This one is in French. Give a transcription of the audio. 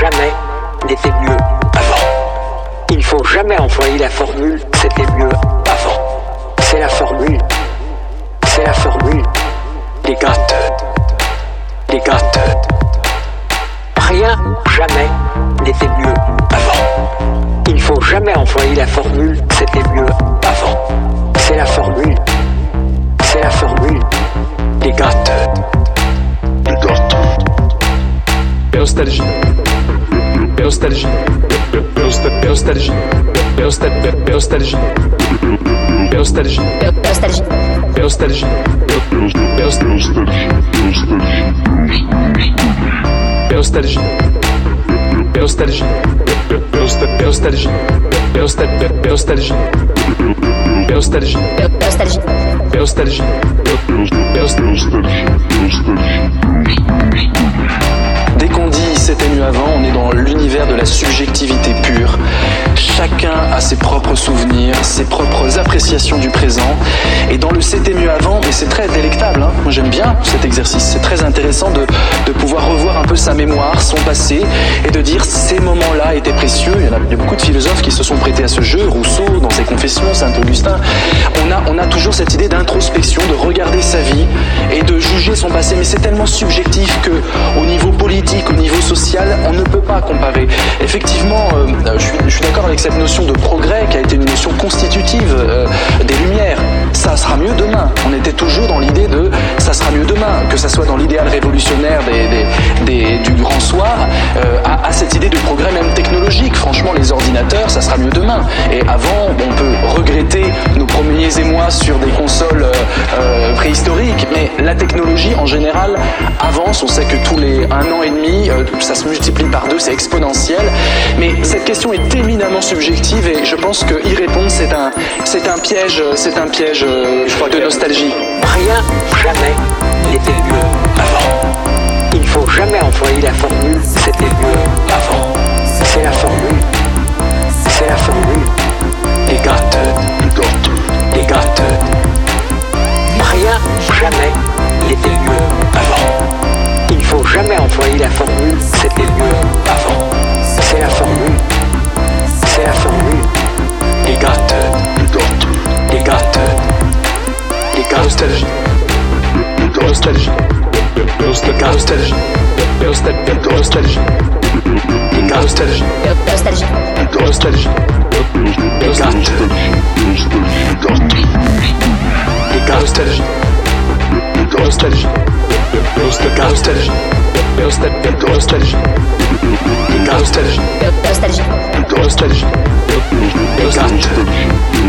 Jamais n'était mieux avant. Il faut jamais employer la formule c'était mieux avant. C'est la formule. C'est la formule des gâtes. Des gâtes. Rien, jamais n'était mieux avant. Il faut jamais employer la formule c'était mieux avant. C'est la formule. C'est la formule des gâtes. Des gâtes. Nostalgie. Nostalgie. Nostalgie. Nostalgie. Nostalgie. Nostalgie. Nostalgie. Nostalgie. Nostalgie. Nostalgie. Nostalgie. Nostalgie. Nostalgie. Nostalgie. Ses propres souvenirs, ses propres appréciations du présent. Et dans le c'était mieux avant, mais c'est très délectable, hein. moi j'aime bien cet exercice, c'est très intéressant de, de, pouvoir revoir un peu sa mémoire, son passé, et de dire ces moments-là étaient précieux. Il y, en a, beaucoup de philosophes qui se sont prêtés à ce jeu, Rousseau dans ses confessions, Saint-Augustin. On a, on a toujours cette idée d'introspection, de regarder et de juger son passé, mais c'est tellement subjectif que au niveau politique, au niveau social, on ne peut pas comparer. Effectivement, euh, je suis, d'accord avec cette notion de progrès qui a été une notion constitutive euh, des Lumières. Ça sera mieux demain. On était toujours dans l'idée de ça sera mieux demain, que ça soit dans l'idéal révolutionnaire des, des, du grand soir, euh, à, à, cette idée de progrès même technologique. Franchement, les ordinateurs, ça sera mieux demain. Et avant, on peut regretter nos premiers émois sur des consoles la technologie en général avance. On sait que tous les un an et demi, euh, ça se multiplie par deux, c'est exponentiel. Mais cette question est éminemment subjective et je pense que y répondre, c'est un, c'est un piège, c'est un piège, je crois, de nostalgie. Rien, jamais C'est la formule. C'est la formule. Les gâteux. Les gâteux. Les gâteux. Nostalgie. Nostalgie. Nostalgie. Nostalgie. Les gars, nostalgie. Nostalgie. Nostalgie. Les gars, nostalgie. Les gars, nostalgie. Nostalgie. Nostalgie. Nostalgie. Nostalgie. Nostalgie. Nostalgie. Nostalgie.